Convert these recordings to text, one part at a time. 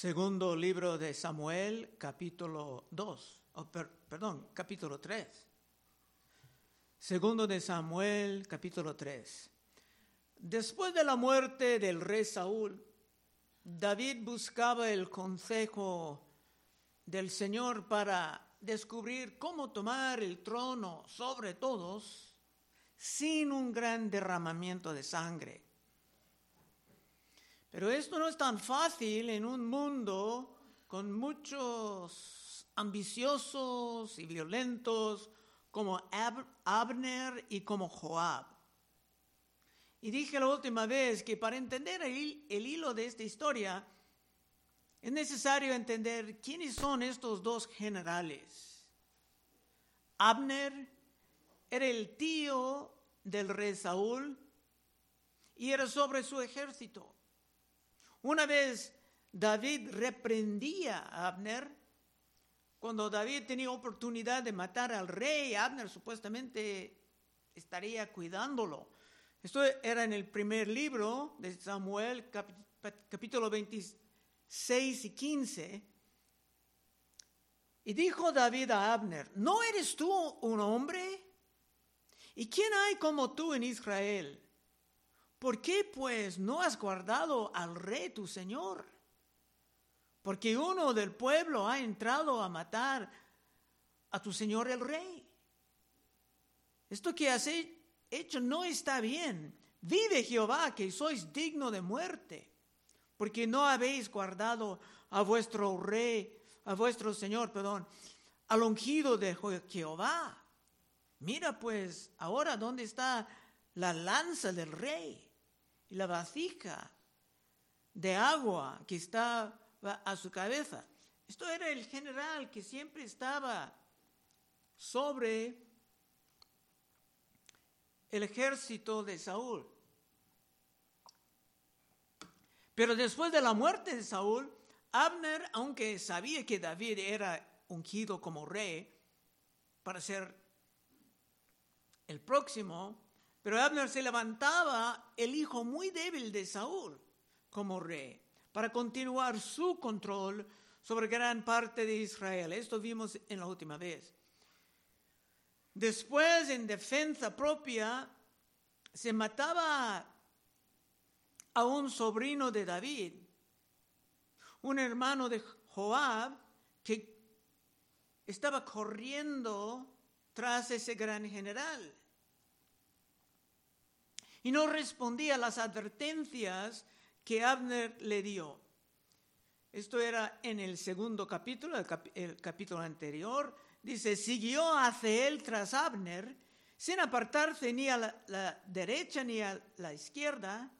Segundo libro de Samuel, capítulo 2, perdón, capítulo 3. Segundo de Samuel, capítulo 3. Después de la muerte del rey Saúl, David buscaba el consejo del Señor para descubrir cómo tomar el trono sobre todos sin un gran derramamiento de sangre. Pero esto no es tan fácil en un mundo con muchos ambiciosos y violentos como Abner y como Joab. Y dije la última vez que para entender el, el hilo de esta historia es necesario entender quiénes son estos dos generales. Abner era el tío del rey Saúl y era sobre su ejército. Una vez David reprendía a Abner, cuando David tenía oportunidad de matar al rey, Abner supuestamente estaría cuidándolo. Esto era en el primer libro de Samuel, capítulo 26 y 15. Y dijo David a Abner, ¿no eres tú un hombre? ¿Y quién hay como tú en Israel? ¿Por qué pues no has guardado al rey tu señor? Porque uno del pueblo ha entrado a matar a tu señor el rey. Esto que has hecho no está bien. Vive Jehová que sois digno de muerte, porque no habéis guardado a vuestro rey, a vuestro señor, perdón, al ungido de Jehová. Mira pues ahora dónde está la lanza del rey y la vasija de agua que estaba a su cabeza. Esto era el general que siempre estaba sobre el ejército de Saúl. Pero después de la muerte de Saúl, Abner, aunque sabía que David era ungido como rey para ser el próximo, pero Abner se levantaba el hijo muy débil de Saúl como rey para continuar su control sobre gran parte de Israel. Esto vimos en la última vez. Después, en defensa propia, se mataba a un sobrino de David, un hermano de Joab, que estaba corriendo tras ese gran general y no respondía a las advertencias que Abner le dio. Esto era en el segundo capítulo, el, capítulo anterior. Dice, siguió hacia él tras Abner, sin apartarse ni a la, derecha ni a la izquierda.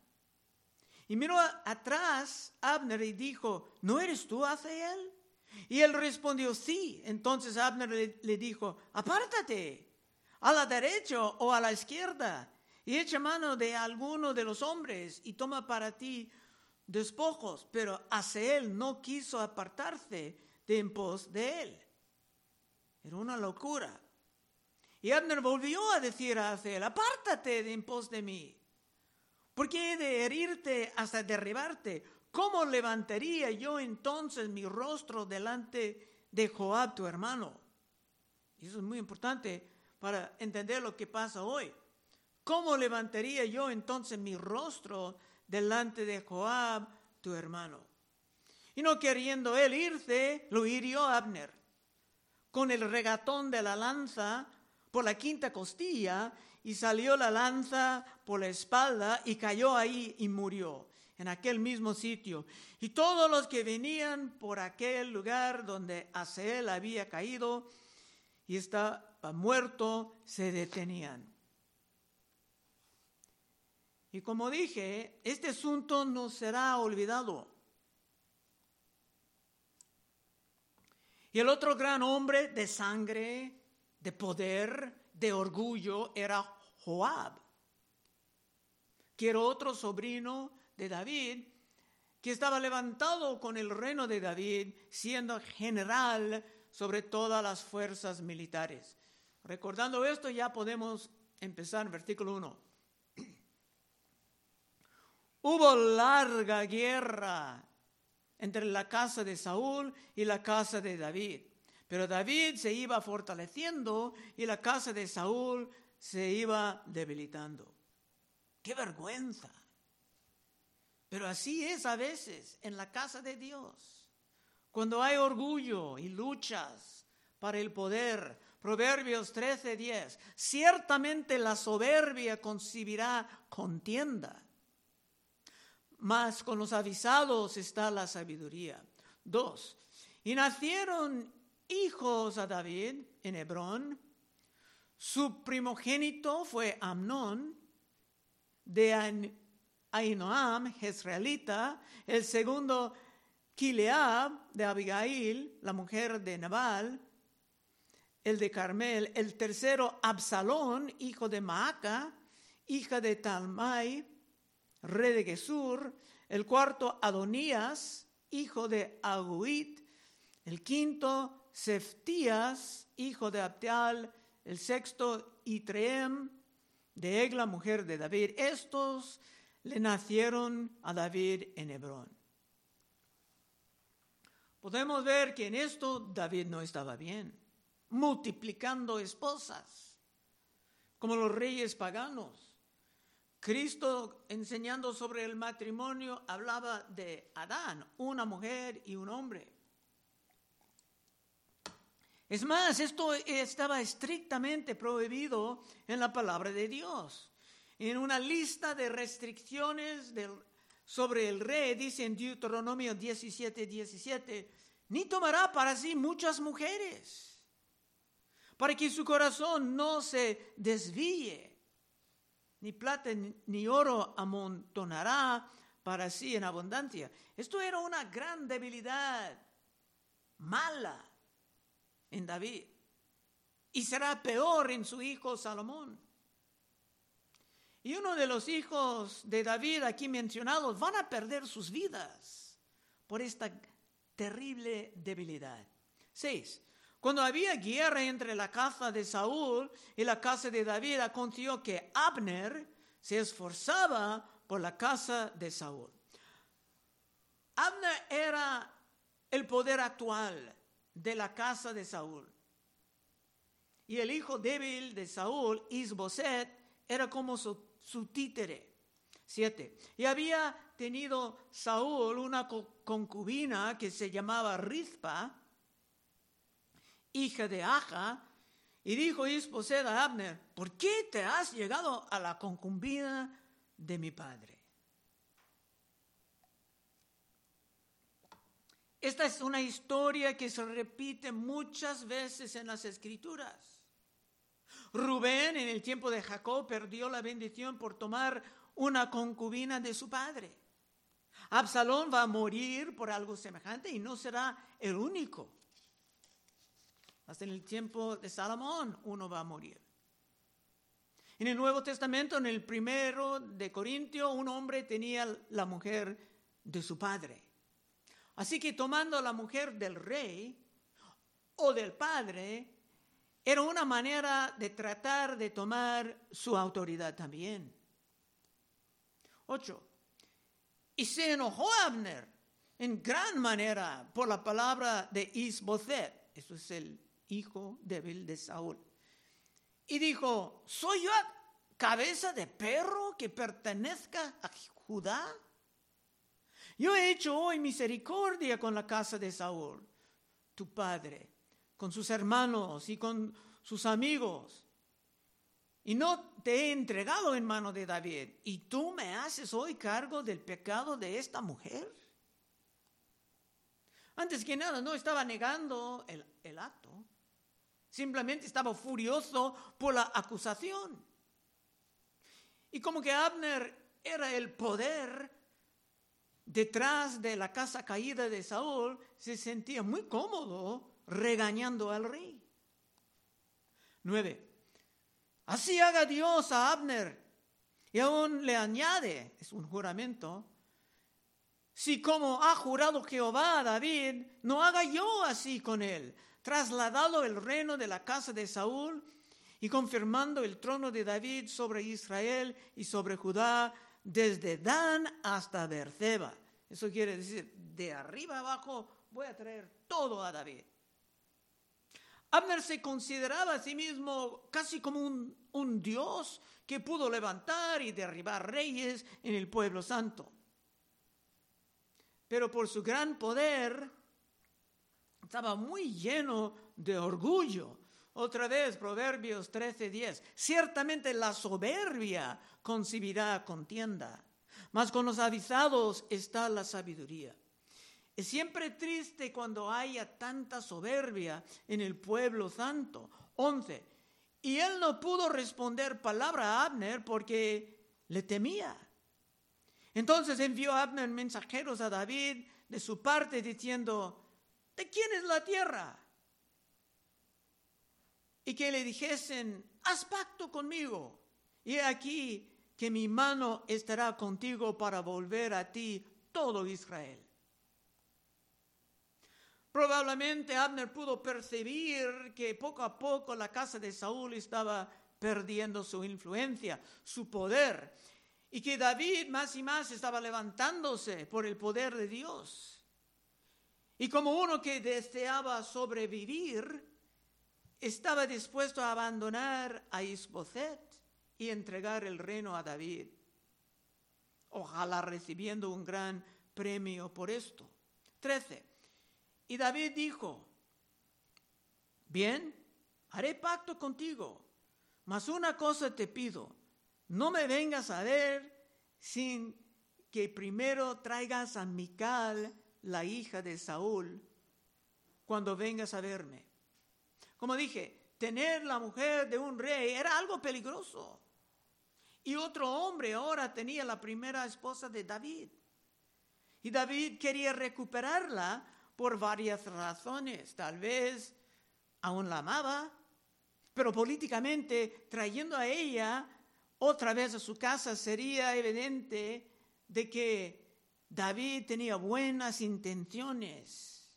Y miró atrás Abner y dijo, ¿no eres tú él? Y él respondió, sí. Entonces Abner le dijo, apártate, a la derecha o a la izquierda y echa mano de alguno de los hombres y toma para ti despojos, pero él no quiso apartarse de en pos de él. Era una locura. Y Abner volvió a decir a él, apártate de en pos de mí, porque he de herirte hasta derribarte. ¿Cómo levantaría yo entonces mi rostro delante de Joab, tu hermano? Y eso es muy importante para entender lo que pasa hoy. ¿Cómo levantaría yo entonces mi rostro delante de Joab, tu hermano? Y no queriendo él irse, lo hirió Abner con el regatón de la lanza por la quinta costilla y salió la lanza por la espalda y cayó ahí y murió en aquel mismo sitio. Y todos los que venían por aquel lugar donde Aseel había caído y estaba muerto, se detenían. Y como dije, este asunto no será olvidado. Y el otro gran hombre de sangre, de poder, de orgullo era Joab, que era otro sobrino de David, que estaba levantado con el reino de David, siendo general sobre todas las fuerzas militares. Recordando esto, ya podemos empezar en versículo 1. Hubo larga guerra entre la casa de Saúl y la casa de David. Pero David se iba fortaleciendo y la casa de Saúl se iba debilitando. ¡Qué vergüenza! Pero así es a veces en la casa de Dios. Cuando hay orgullo y luchas para el poder, Proverbios 13:10, ciertamente la soberbia concibirá contienda, mas con los avisados está la sabiduría. Dos, y nacieron hijos a David en Hebrón. Su primogénito fue Amnón, de Ainoam, Jezreelita, el segundo Kileab de Abigail, la mujer de Nabal, el de Carmel, el tercero Absalón, hijo de Maaca, hija de Talmai, rey de Gesur, el cuarto Adonías, hijo de Aguit, el quinto Seftías, hijo de Abdial, el sexto Itreem, de Egla, mujer de David. Estos le nacieron a David en Hebrón. Podemos ver que en esto David no estaba bien, multiplicando esposas, como los reyes paganos. Cristo enseñando sobre el matrimonio hablaba de Adán, una mujer y un hombre. Es más, esto estaba estrictamente prohibido en la palabra de Dios. En una lista de restricciones sobre el rey, dice en Deuteronomio 17, 17, ni tomará para sí muchas mujeres, para que su corazón no se desvíe, ni plata ni oro amontonará para sí en abundancia. Esto era una gran debilidad, mala en David y será peor en su hijo Salomón. Y uno de los hijos de David aquí mencionados van a perder sus vidas por esta terrible debilidad. Seis. Cuando había guerra entre la casa de Saúl y la casa de David, aconteció que Abner se esforzaba por la casa de Saúl. Abner era el poder actual de la casa de Saúl. Y el hijo débil de Saúl, Isboset, era como su, títere. Siete. Y había tenido Saúl una concubina que se llamaba Rizpa, hija de Aja, y dijo Isboset a Abner, ¿por qué te has llegado a la concubina de mi padre? Esta es una historia que se repite muchas veces en las escrituras. Rubén en el tiempo de Jacob perdió la bendición por tomar una concubina de su padre. Absalón va a morir por algo semejante y no será el único. Hasta en el tiempo de Salomón uno va a morir. En el Nuevo Testamento, en el primero de Corintio, un hombre tenía la mujer de su padre. Así que tomando la mujer del rey o del padre, era una manera de tratar de tomar su autoridad también. Ocho. Y se enojó Abner en gran manera por la palabra de Isboset, eso es el hijo débil de Saúl. Y dijo, ¿soy yo cabeza de perro que pertenezca a Judá? Yo he hecho hoy misericordia con la casa de Saúl, tu padre, con sus hermanos y con sus amigos. Y no te he entregado en mano de David. ¿Y tú me haces hoy cargo del pecado de esta mujer? Antes que nada, no estaba negando el, el acto. Simplemente estaba furioso por la acusación. Y como que Abner era el poder detrás de la casa caída de Saúl, se sentía muy cómodo regañando al rey. Nueve. Así haga Dios a Abner. Y aún le añade, es un juramento, si como ha jurado Jehová a David, no haga yo así con él, trasladado el reino de la casa de Saúl y confirmando el trono de David sobre Israel y sobre Judá, desde Dan hasta Berseba. Eso quiere decir, de arriba abajo voy a traer todo a David. Abner se consideraba a sí mismo casi como un, un dios que pudo levantar y derribar reyes en el pueblo santo. Pero por su gran poder estaba muy lleno de orgullo. Otra vez, Proverbios 13:10. Ciertamente la soberbia concibirá contienda, mas con los avisados está la sabiduría. Es siempre triste cuando haya tanta soberbia en el pueblo santo. 11. Y él no pudo responder palabra a Abner porque le temía. Entonces envió Abner mensajeros a David de su parte diciendo, ¿de quién es la tierra? Y que le dijesen, haz pacto conmigo. Y aquí que mi mano estará contigo para volver a ti todo Israel. Probablemente Abner pudo percibir que poco a poco la casa de Saúl estaba perdiendo su influencia, su poder, y que David más y más estaba levantándose por el poder de Dios. Y como uno que deseaba sobrevivir, estaba dispuesto a abandonar a Isboset y entregar el reino a David. Ojalá recibiendo un gran premio por esto. 13. Y David dijo, bien, haré pacto contigo, mas una cosa te pido, no me vengas a ver sin que primero traigas a Mical, la hija de Saúl, cuando vengas a verme. Como dije, tener la mujer de un rey era algo peligroso. Y otro hombre ahora tenía la primera esposa de David. Y David quería recuperarla por varias razones. Tal vez aún la amaba, pero políticamente trayendo a ella otra vez a su casa sería evidente de que David tenía buenas intenciones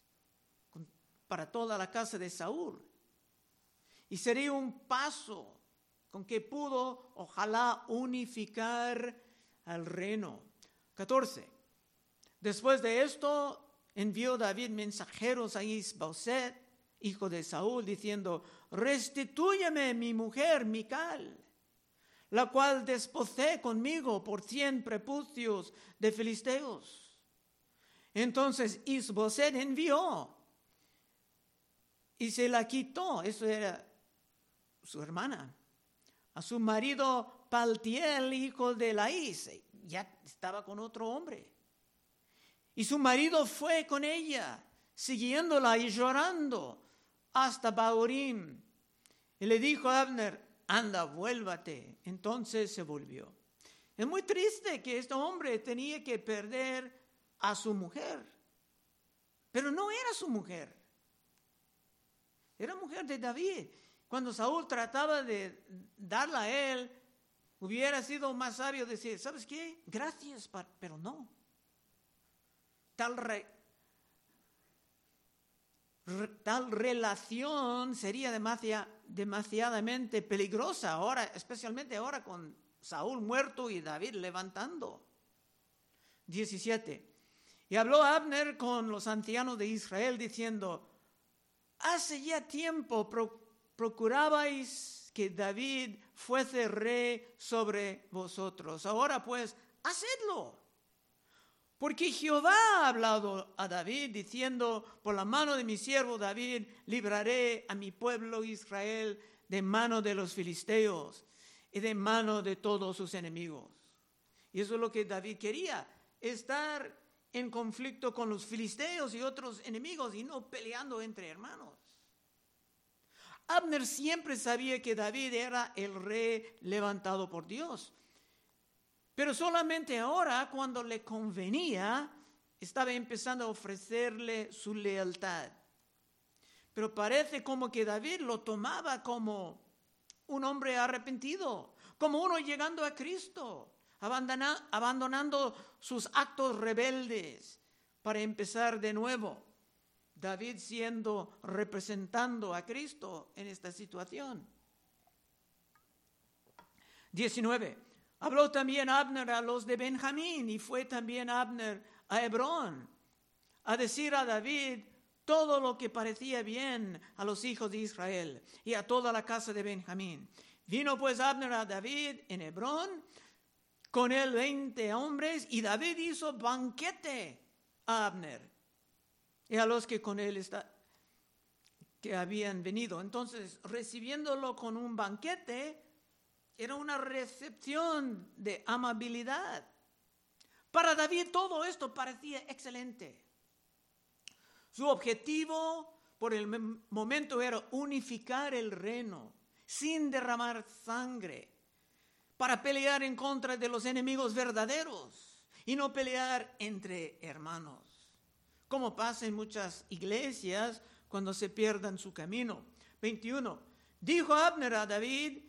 para toda la casa de Saúl. Y sería un paso con que pudo, ojalá, unificar al reino. 14. Después de esto, envió David mensajeros a Isboset, hijo de Saúl, diciendo, restitúyeme mi mujer Mical, la cual desposé conmigo por cien prepucios de filisteos. Entonces Isboset envió y se la quitó, eso era su hermana a su marido Paltiel, hijo de Laís. Ya estaba con otro hombre. Y su marido fue con ella, siguiéndola y llorando hasta Baurim. Y le dijo a Abner, anda, vuélvate. Entonces se volvió. Es muy triste que este hombre tenía que perder a su mujer. Pero no era su mujer. Era mujer de David. Cuando Saúl trataba de darla a él, hubiera sido más sabio decir, ¿sabes qué? Gracias, pero no. Tal, tal relación sería demasiadamente peligrosa ahora, especialmente ahora con Saúl muerto y David levantando. 17. Y habló Abner con los ancianos de Israel diciendo, hace ya tiempo procurabais que David fuese rey sobre vosotros. Ahora pues, hacedlo. Porque Jehová ha hablado a David diciendo, por la mano de mi siervo David, libraré a mi pueblo Israel de mano de los filisteos y de mano de todos sus enemigos. Y eso es lo que David quería, estar en conflicto con los filisteos y otros enemigos y no peleando entre hermanos. Abner siempre sabía que David era el rey levantado por Dios. Pero solamente ahora, cuando le convenía, estaba empezando a ofrecerle su lealtad. Pero parece como que David lo tomaba como un hombre arrepentido, como uno llegando a Cristo, abandonando sus actos rebeldes para empezar de nuevo. David siendo representando a Cristo en esta situación. 19. Habló también Abner a los de Benjamín y fue también Abner a Hebrón a decir a David todo lo que parecía bien a los hijos de Israel y a toda la casa de Benjamín. Vino pues Abner a David en Hebrón con él veinte hombres y David hizo banquete a Abner y a los que con él está, que habían venido. Entonces, recibiéndolo con un banquete, era una recepción de amabilidad. Para David todo esto parecía excelente. Su objetivo por el momento era unificar el reino sin derramar sangre para pelear en contra de los enemigos verdaderos y no pelear entre hermanos, como pasa en muchas iglesias cuando se pierdan su camino. 21. Dijo Abner a David,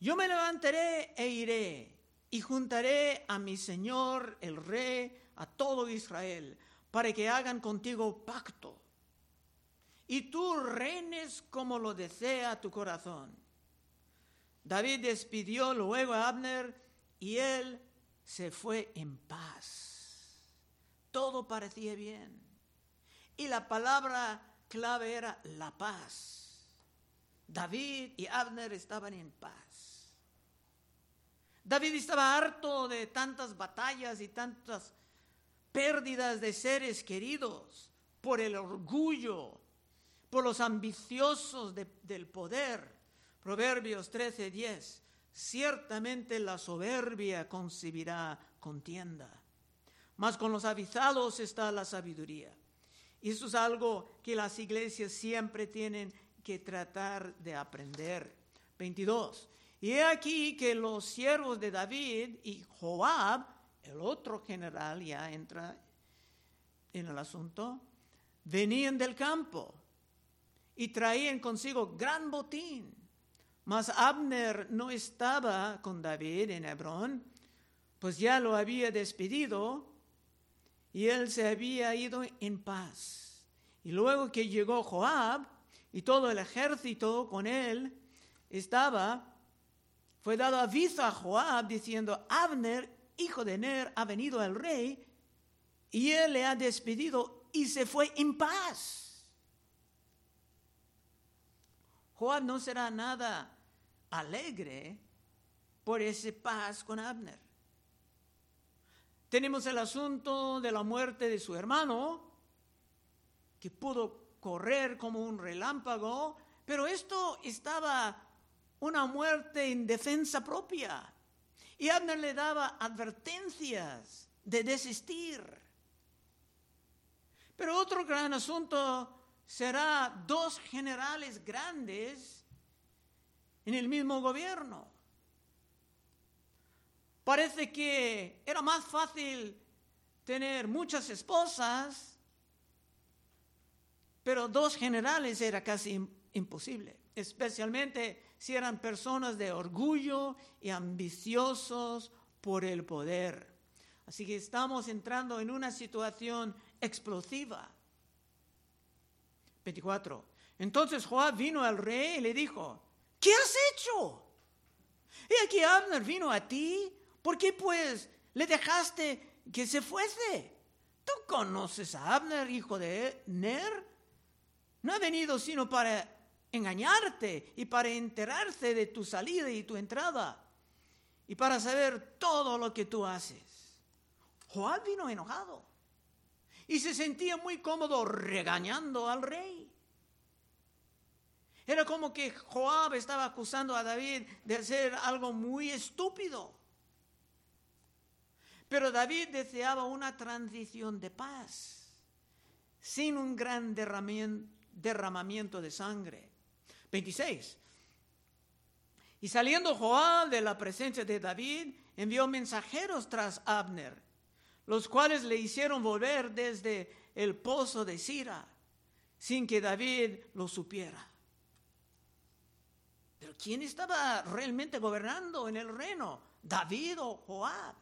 yo me levantaré e iré y juntaré a mi Señor el Rey, a todo Israel, para que hagan contigo pacto. Y tú reines como lo desea tu corazón. David despidió luego a Abner y él se fue en paz. Todo parecía bien. Y la palabra clave era la paz. David y Abner estaban en paz. David estaba harto de tantas batallas y tantas pérdidas de seres queridos por el orgullo, por los ambiciosos del poder. Proverbios 13:10. Ciertamente la soberbia concebirá contienda, mas con los avisados está la sabiduría. Y eso es algo que las iglesias siempre tienen que tratar de aprender. 22. Y he aquí que los siervos de David y Joab, el otro general, ya entra en el asunto, venían del campo y traían consigo gran botín. Mas Abner no estaba con David en Hebrón, pues ya lo había despedido y él se había ido en paz. Y luego que llegó Joab y todo el ejército con él estaba, fue dado aviso a Joab diciendo, Abner, hijo de Ner, ha venido al rey y él le ha despedido y se fue en paz. Joab no será nada alegre por ese paz con Abner. Tenemos el asunto de la muerte de su hermano, que pudo correr como un relámpago, pero esto estaba una muerte en defensa propia. Y Abner le daba advertencias de desistir. Pero otro gran asunto será dos generales grandes en el mismo gobierno. Parece que era más fácil tener muchas esposas, pero dos generales era casi imposible, especialmente si eran personas de orgullo y ambiciosos por el poder. Así que estamos entrando en una situación explosiva. 24. Entonces Joab vino al rey y le dijo, ¿qué has hecho? Y aquí Abner vino a ti, ¿por qué pues le dejaste que se fuese? ¿Tú conoces a Abner, hijo de Ner? No ha venido sino para engañarte y para enterarse de tu salida y tu entrada y para saber todo lo que tú haces. Joab vino enojado y se sentía muy cómodo regañando al rey. Era como que Joab estaba acusando a David de hacer algo muy estúpido. Pero David deseaba una transición de paz, sin un gran derramamiento de sangre. 26. Y saliendo Joab de la presencia de David, envió mensajeros tras Abner, los cuales le hicieron volver desde el pozo de Sira, sin que David lo supiera. Pero ¿quién estaba realmente gobernando en el reino? ¿David o Joab?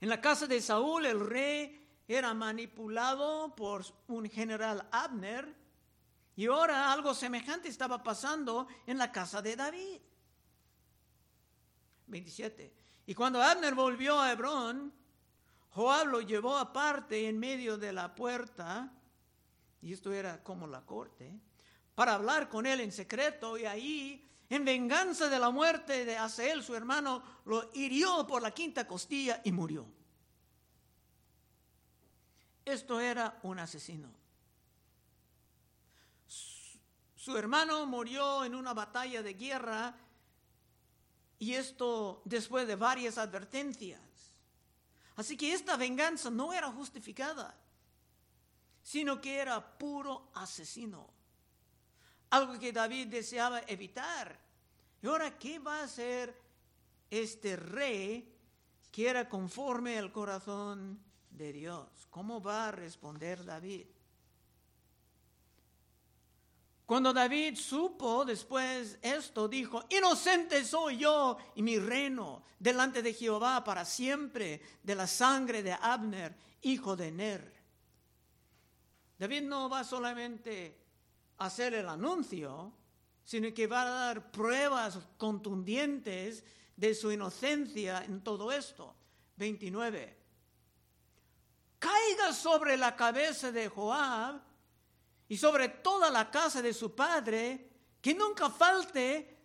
En la casa de Saúl el rey era manipulado por un general Abner y ahora algo semejante estaba pasando en la casa de David. 27. Y cuando Abner volvió a Hebrón, Joab lo llevó aparte en medio de la puerta, y esto era como la corte, para hablar con él en secreto, y ahí, en venganza de la muerte de Aseel, su hermano, lo hirió por la quinta costilla y murió. Esto era un asesino. Su hermano murió en una batalla de guerra y esto después de varias advertencias. Así que esta venganza no era justificada, sino que era puro asesino. Algo que David deseaba evitar. Y ahora, ¿qué va a hacer este rey que era conforme al corazón de Dios? ¿Cómo va a responder David? Cuando David supo después esto, dijo, inocente soy yo y mi reino delante de Jehová para siempre de la sangre de Abner, hijo de Ner. David no va solamente a hacer el anuncio, sino que va a dar pruebas contundentes de su inocencia en todo esto. 29. Caiga sobre la cabeza de Joab y sobre toda la casa de su padre, que nunca falte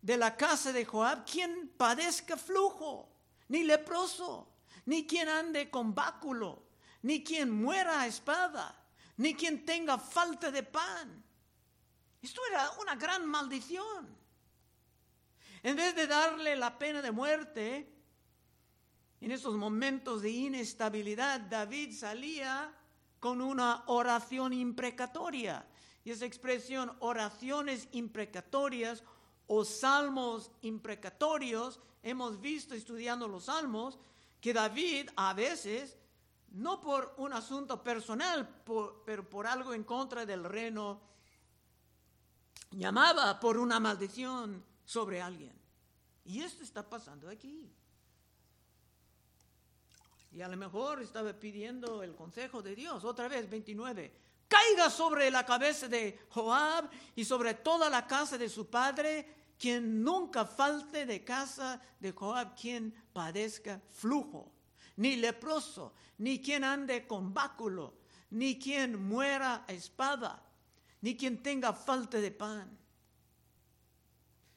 de la casa de Joab quien padezca flujo, ni leproso, ni quien ande con báculo, ni quien muera a espada, ni quien tenga falta de pan. Esto era una gran maldición. En vez de darle la pena de muerte, en esos momentos de inestabilidad, David salía con una oración imprecatoria. Y esa expresión, oraciones imprecatorias o salmos imprecatorios, hemos visto estudiando los salmos que David a veces, no por un asunto personal, pero por algo en contra del reino, llamaba por una maldición sobre alguien. Y esto está pasando aquí. Y a lo mejor estaba pidiendo el consejo de Dios. Otra vez, 29. Caiga sobre la cabeza de Joab y sobre toda la casa de su padre, quien nunca falte de casa de Joab, quien padezca flujo, ni leproso, ni quien ande con báculo, ni quien muera a espada, ni quien tenga falta de pan.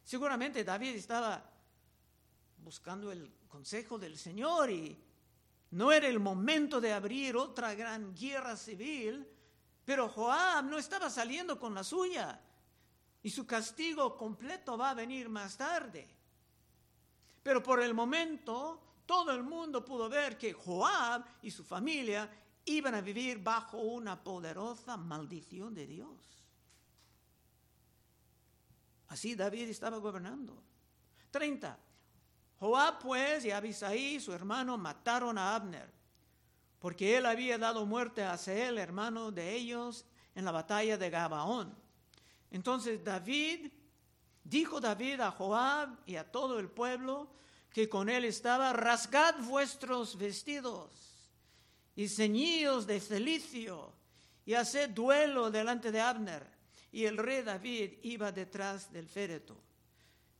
Seguramente David estaba buscando el consejo del Señor y no era el momento de abrir otra gran guerra civil, pero Joab no estaba saliendo con la suya y su castigo completo va a venir más tarde. Pero por el momento todo el mundo pudo ver que Joab y su familia iban a vivir bajo una poderosa maldición de Dios. Así David estaba gobernando. 30. Joab pues y Abisaí, su hermano, mataron a Abner, porque él había dado muerte a Seel, hermano de ellos, en la batalla de Gabaón. Entonces David, dijo David a Joab y a todo el pueblo que con él estaba, rasgad vuestros vestidos y ceñidos de celicio y haced duelo delante de Abner. Y el rey David iba detrás del féretro.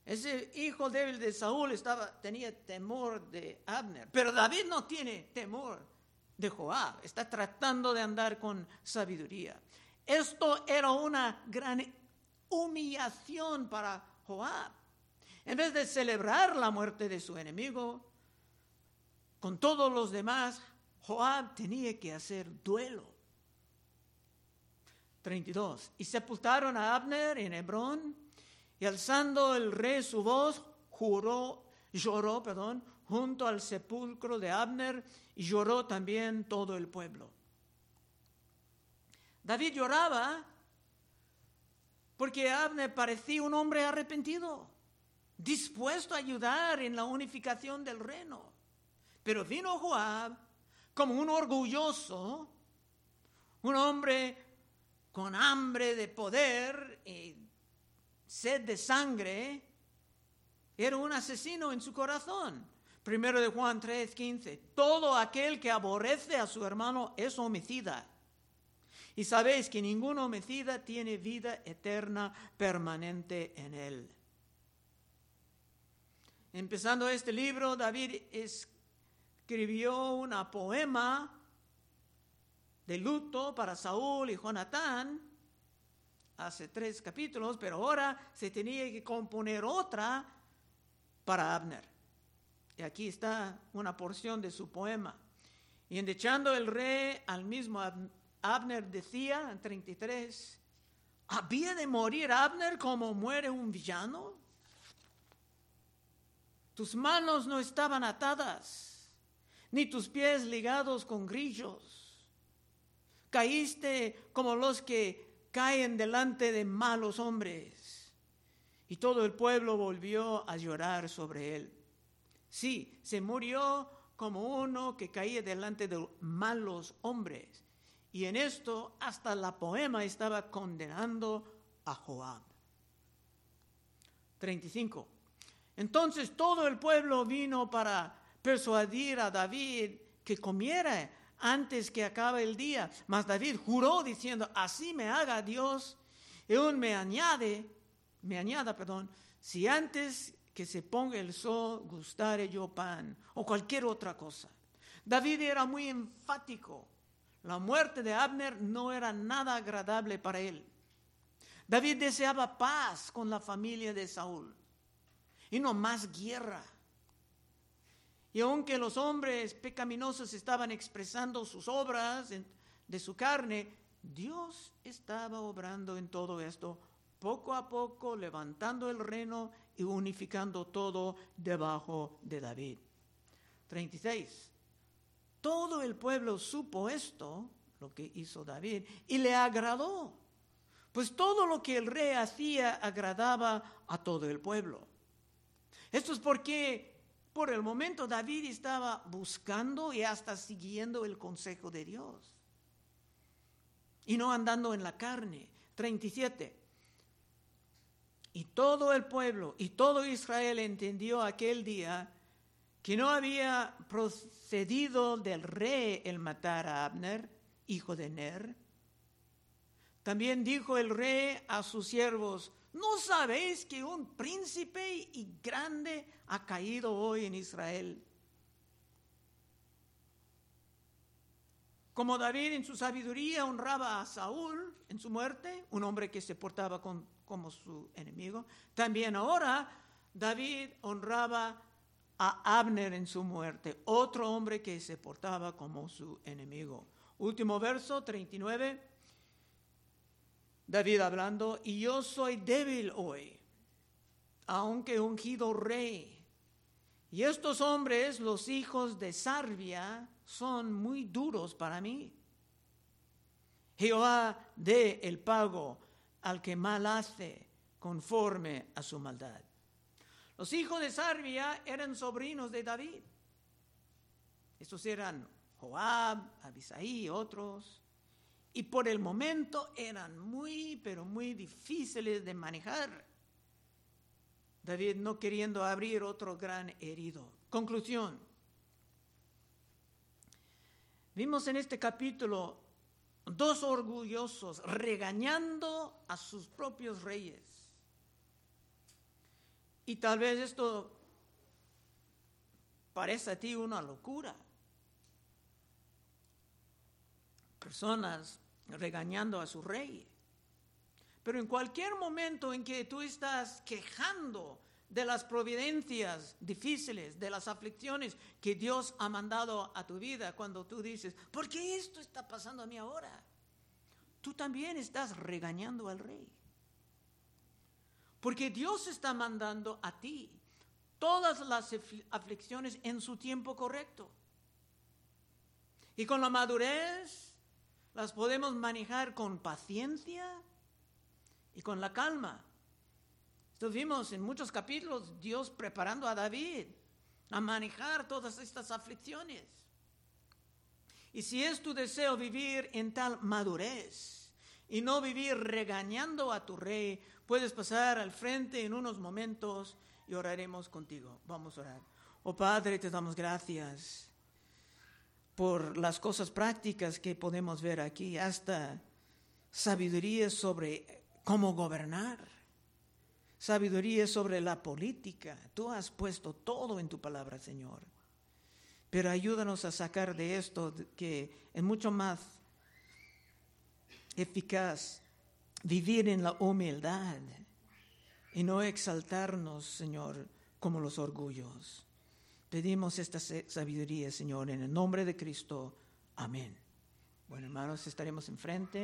Ese hijo débil de Saúl estaba, tenía temor de Abner, pero David no tiene temor de Joab, está tratando de andar con sabiduría. Esto era una gran humillación para Joab. En vez de celebrar la muerte de su enemigo, con todos los demás, Joab tenía que hacer duelo. 32. Y sepultaron a Abner en Hebrón y alzando el rey su voz, juró, lloró, perdón, junto al sepulcro de Abner y lloró también todo el pueblo. David lloraba porque Abner parecía un hombre arrepentido, dispuesto a ayudar en la unificación del reino. Pero vino Joab como un orgulloso, un hombre con hambre de poder y sed de sangre, era un asesino en su corazón. Primero de Juan 3:15. Todo aquel que aborrece a su hermano es homicida. Y sabéis que ningún homicida tiene vida eterna permanente en él. Empezando este libro, David escribió una poema de luto para Saúl y Jonatán hace tres capítulos, pero ahora se tenía que componer otra para Abner. Y aquí está una porción de su poema. Y endechando el rey al mismo Abner decía en 33, ¿había de morir Abner como muere un villano? Tus manos no estaban atadas, ni tus pies ligados con grillos. Caíste como los que caen delante de malos hombres. Y todo el pueblo volvió a llorar sobre él. Sí, se murió como uno que caía delante de malos hombres. Y en esto hasta la poema estaba condenando a Joab. 35. Entonces todo el pueblo vino para persuadir a David que comiera antes que acabe el día. Mas David juró diciendo, así me haga Dios y aún me añade, me añada, perdón, si antes que se ponga el sol, gustaré yo pan o cualquier otra cosa. David era muy enfático. La muerte de Abner no era nada agradable para él. David deseaba paz con la familia de Saúl y no más guerra. Y aunque los hombres pecaminosos estaban expresando sus obras de su carne, Dios estaba obrando en todo esto, poco a poco levantando el reino y unificando todo debajo de David. 36. Todo el pueblo supo esto, lo que hizo David, y le agradó. Pues todo lo que el rey hacía agradaba a todo el pueblo. Esto es porque por el momento David estaba buscando y hasta siguiendo el consejo de Dios. Y no andando en la carne. 37. Y todo el pueblo y todo Israel entendió aquel día que no había procedido del rey el matar a Abner, hijo de Ner. También dijo el rey a sus siervos, ¿no sabéis que un príncipe y grande ha caído hoy en Israel? Como David en su sabiduría honraba a Saúl en su muerte, un hombre que se portaba como su enemigo. También ahora David honraba a Abner en su muerte, otro hombre que se portaba como su enemigo. Último verso, 39. David hablando, y yo soy débil hoy, aunque ungido rey. Y estos hombres, los hijos de Sarbia, son muy duros para mí. Jehová dé el pago al que mal hace conforme a su maldad. Los hijos de Sarbia eran sobrinos de David. Estos eran Joab, Abisaí y otros. Y por el momento eran muy, pero muy difíciles de manejar. David no queriendo abrir otro gran herido. Conclusión. Vimos en este capítulo dos orgullosos regañando a sus propios reyes. Y tal vez esto parece a ti una locura. Personas regañando a su rey. Pero en cualquier momento en que tú estás quejando de las providencias difíciles, de las aflicciones que Dios ha mandado a tu vida, cuando tú dices, ¿por qué esto está pasando a mí ahora? Tú también estás regañando al rey. Porque Dios está mandando a ti todas las aflicciones en su tiempo correcto. Y con la madurez las podemos manejar con paciencia y con la calma vimos en muchos capítulos Dios preparando a David a manejar todas estas aflicciones. Y si es tu deseo vivir en tal madurez y no vivir regañando a tu rey, puedes pasar al frente en unos momentos y oraremos contigo. Vamos a orar. Oh Padre, te damos gracias por las cosas prácticas que podemos ver aquí, hasta sabiduría sobre cómo gobernar sabiduría sobre la política. Tú has puesto todo en tu palabra, Señor. Pero ayúdanos a sacar de esto que es mucho más eficaz vivir en la humildad y no exaltarnos, Señor, como los orgullos. Pedimos esta sabiduría, Señor, en el nombre de Cristo. Amén. Bueno, hermanos, estaremos enfrente.